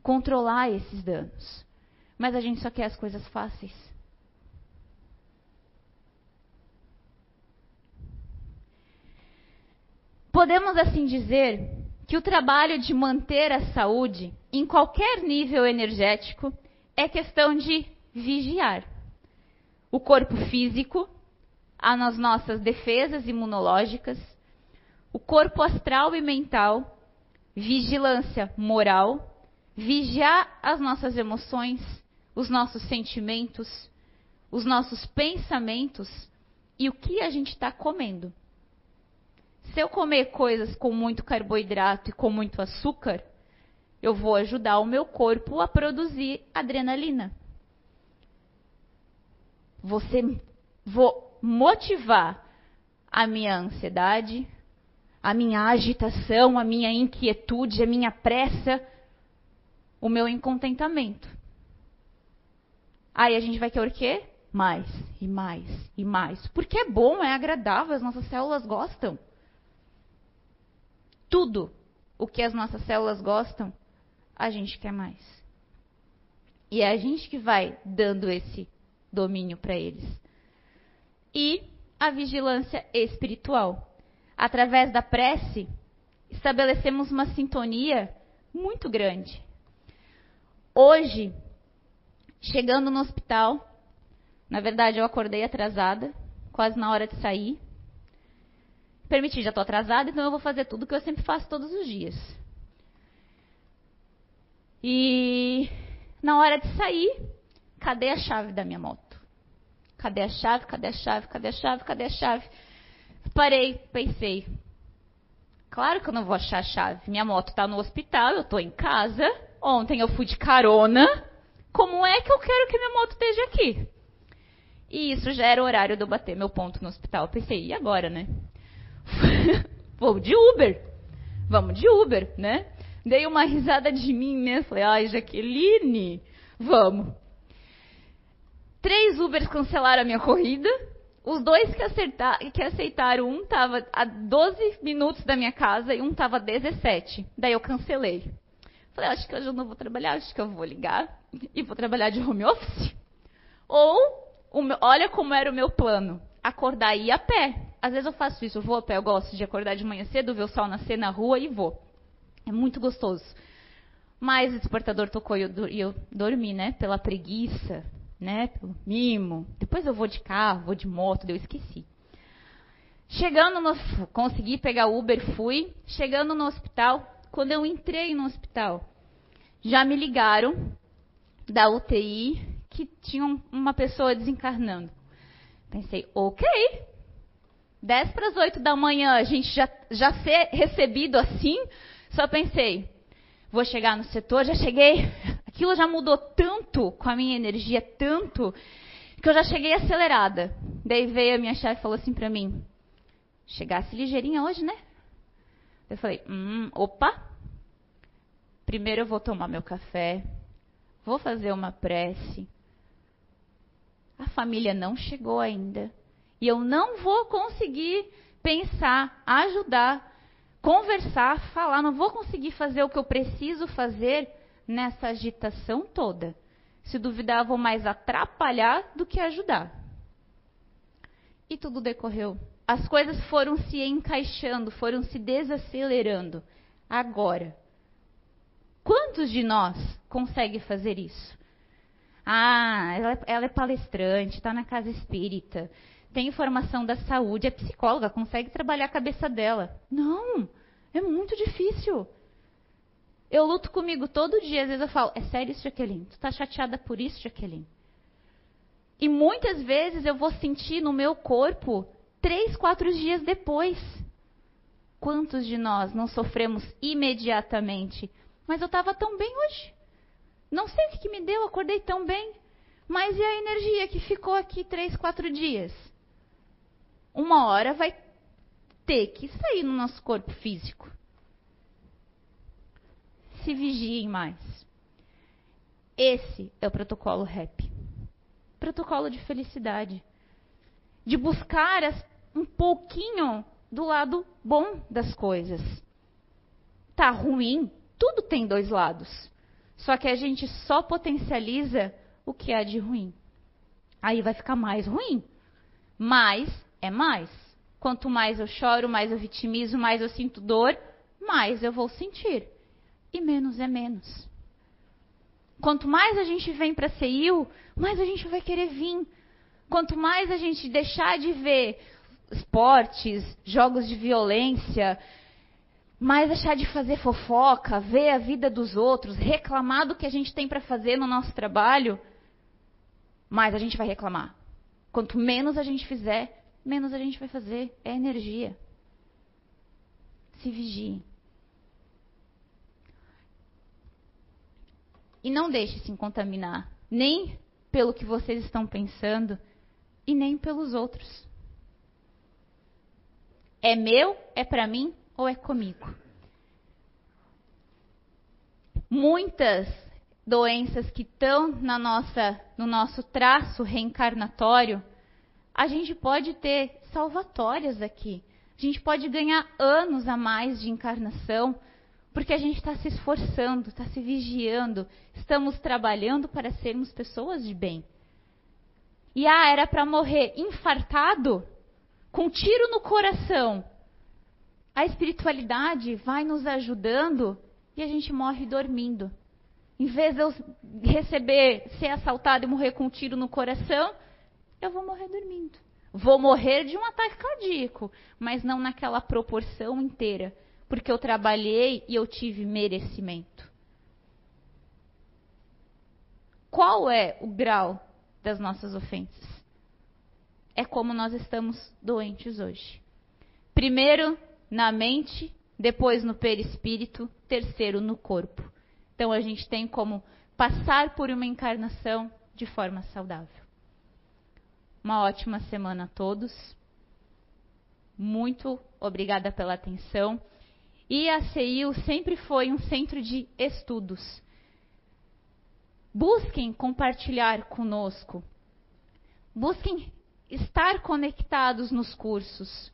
controlar esses danos. Mas a gente só quer as coisas fáceis. Podemos assim dizer que o trabalho de manter a saúde em qualquer nível energético é questão de vigiar o corpo físico, as nossas defesas imunológicas, o corpo astral e mental, vigilância moral, vigiar as nossas emoções, os nossos sentimentos, os nossos pensamentos e o que a gente está comendo. Se eu comer coisas com muito carboidrato e com muito açúcar, eu vou ajudar o meu corpo a produzir adrenalina. Você vou motivar a minha ansiedade, a minha agitação, a minha inquietude, a minha pressa, o meu incontentamento. Aí a gente vai querer o quê? Mais e mais e mais. Porque é bom, é agradável, as nossas células gostam. Tudo o que as nossas células gostam, a gente quer mais. E é a gente que vai dando esse domínio para eles. E a vigilância espiritual através da prece, estabelecemos uma sintonia muito grande. Hoje, chegando no hospital, na verdade eu acordei atrasada, quase na hora de sair. Permiti, já estou atrasada, então eu vou fazer tudo que eu sempre faço todos os dias. E na hora de sair, cadê a chave da minha moto? Cadê a chave? Cadê a chave? Cadê a chave? Cadê a chave? Parei, pensei. Claro que eu não vou achar a chave. Minha moto está no hospital, eu estou em casa. Ontem eu fui de carona. Como é que eu quero que minha moto esteja aqui? E isso já era o horário de eu bater meu ponto no hospital. Eu pensei, e agora, né? Vou de Uber. Vamos de Uber, né? Dei uma risada de mim, né? Falei, ai, Jaqueline, vamos. Três Ubers cancelaram a minha corrida Os dois que, que aceitaram, um estava a 12 minutos da minha casa e um estava a 17. Daí eu cancelei. Falei, acho que hoje eu não vou trabalhar, acho que eu vou ligar e vou trabalhar de home office. Ou, meu, olha como era o meu plano, acordar e ir a pé. Às vezes eu faço isso, eu vou a pé, eu gosto de acordar de manhã cedo, ver o sol nascer na rua e vou. É muito gostoso. Mas o despertador tocou e eu, eu dormi, né? Pela preguiça, né? Pelo mimo. Depois eu vou de carro, vou de moto, eu esqueci. Chegando no. Consegui pegar Uber, fui. Chegando no hospital, quando eu entrei no hospital, já me ligaram da UTI que tinha uma pessoa desencarnando. Pensei, ok. 10 para as 8 da manhã, a gente já, já ser recebido assim. Só pensei, vou chegar no setor, já cheguei aquilo já mudou tanto com a minha energia, tanto, que eu já cheguei acelerada. Daí veio a minha chefe e falou assim para mim: chegasse ligeirinha hoje, né? Eu falei: hum, opa. Primeiro eu vou tomar meu café, vou fazer uma prece. A família não chegou ainda. E eu não vou conseguir pensar, ajudar, conversar, falar, não vou conseguir fazer o que eu preciso fazer nessa agitação toda. Se duvidar, vou mais atrapalhar do que ajudar. E tudo decorreu. As coisas foram se encaixando, foram se desacelerando. Agora, quantos de nós conseguem fazer isso? Ah, ela, é, ela é palestrante, está na casa espírita, tem informação da saúde, é psicóloga, consegue trabalhar a cabeça dela. Não, é muito difícil. Eu luto comigo todo dia. Às vezes eu falo, é sério isso, Jaqueline? Tu tá chateada por isso, Jaqueline? E muitas vezes eu vou sentir no meu corpo três, quatro dias depois. Quantos de nós não sofremos imediatamente? Mas eu estava tão bem hoje. Não sei o que, que me deu, acordei tão bem. Mas e a energia que ficou aqui três, quatro dias? Uma hora vai ter que sair no nosso corpo físico se vigiem mais. Esse é o protocolo RAP. Protocolo de felicidade. De buscar as, um pouquinho do lado bom das coisas. Tá ruim? Tudo tem dois lados. Só que a gente só potencializa o que há de ruim. Aí vai ficar mais ruim. Mais é mais. Quanto mais eu choro, mais eu vitimizo, mais eu sinto dor, mais eu vou sentir e menos é menos. Quanto mais a gente vem para CEIU, mais a gente vai querer vir. Quanto mais a gente deixar de ver esportes, jogos de violência, mais deixar de fazer fofoca, ver a vida dos outros, reclamar do que a gente tem para fazer no nosso trabalho, mais a gente vai reclamar. Quanto menos a gente fizer, menos a gente vai fazer. É energia. Se vigie. E não deixe se contaminar, nem pelo que vocês estão pensando e nem pelos outros. É meu, é para mim ou é comigo? Muitas doenças que estão na nossa, no nosso traço reencarnatório, a gente pode ter salvatórias aqui. A gente pode ganhar anos a mais de encarnação porque a gente está se esforçando, está se vigiando, estamos trabalhando para sermos pessoas de bem. E ah, era para morrer infartado, com um tiro no coração. A espiritualidade vai nos ajudando e a gente morre dormindo. Em vez de eu receber, ser assaltado e morrer com um tiro no coração, eu vou morrer dormindo. Vou morrer de um ataque cardíaco, mas não naquela proporção inteira porque eu trabalhei e eu tive merecimento. Qual é o grau das nossas ofensas? É como nós estamos doentes hoje. Primeiro na mente, depois no perispírito, terceiro no corpo. Então a gente tem como passar por uma encarnação de forma saudável. Uma ótima semana a todos. Muito obrigada pela atenção. E a CEIU sempre foi um centro de estudos. Busquem compartilhar conosco. Busquem estar conectados nos cursos.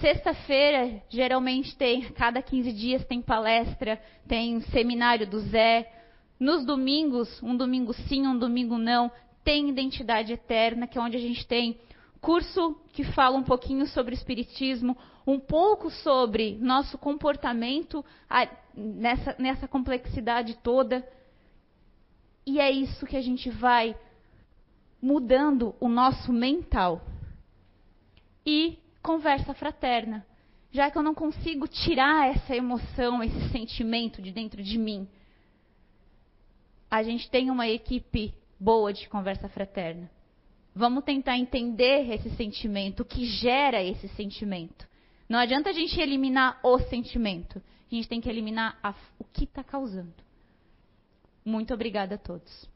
Sexta-feira, geralmente tem, cada 15 dias tem palestra, tem seminário do Zé. Nos domingos, um domingo sim, um domingo não, tem Identidade Eterna, que é onde a gente tem curso que fala um pouquinho sobre espiritismo, um pouco sobre nosso comportamento nessa, nessa complexidade toda. E é isso que a gente vai mudando o nosso mental. E conversa fraterna. Já que eu não consigo tirar essa emoção, esse sentimento de dentro de mim. A gente tem uma equipe boa de conversa fraterna. Vamos tentar entender esse sentimento, o que gera esse sentimento. Não adianta a gente eliminar o sentimento. A gente tem que eliminar a, o que está causando. Muito obrigada a todos.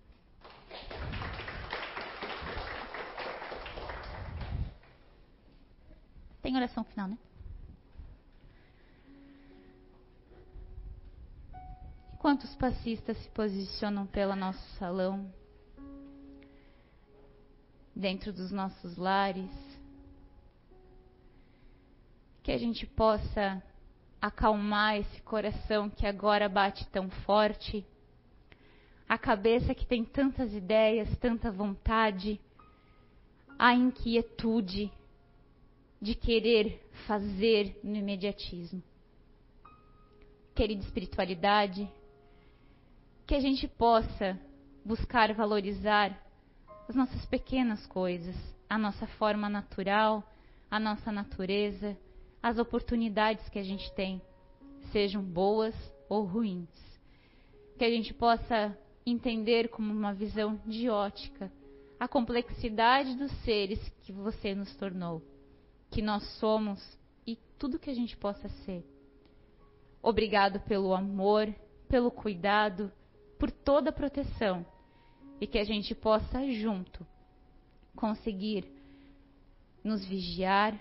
Tem oração final, né? Quantos passistas se posicionam pelo nosso salão? Dentro dos nossos lares? Que a gente possa acalmar esse coração que agora bate tão forte, a cabeça que tem tantas ideias, tanta vontade, a inquietude de querer fazer no imediatismo. Querida espiritualidade, que a gente possa buscar valorizar as nossas pequenas coisas, a nossa forma natural, a nossa natureza, as oportunidades que a gente tem, sejam boas ou ruins. Que a gente possa entender como uma visão de ótica a complexidade dos seres que você nos tornou, que nós somos e tudo que a gente possa ser. Obrigado pelo amor, pelo cuidado, por toda a proteção e que a gente possa junto conseguir nos vigiar,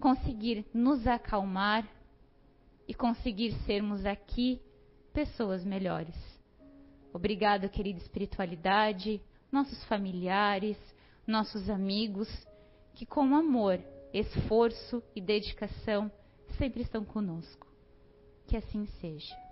conseguir nos acalmar e conseguir sermos aqui pessoas melhores. Obrigado, querida espiritualidade, nossos familiares, nossos amigos, que com amor, esforço e dedicação sempre estão conosco. Que assim seja.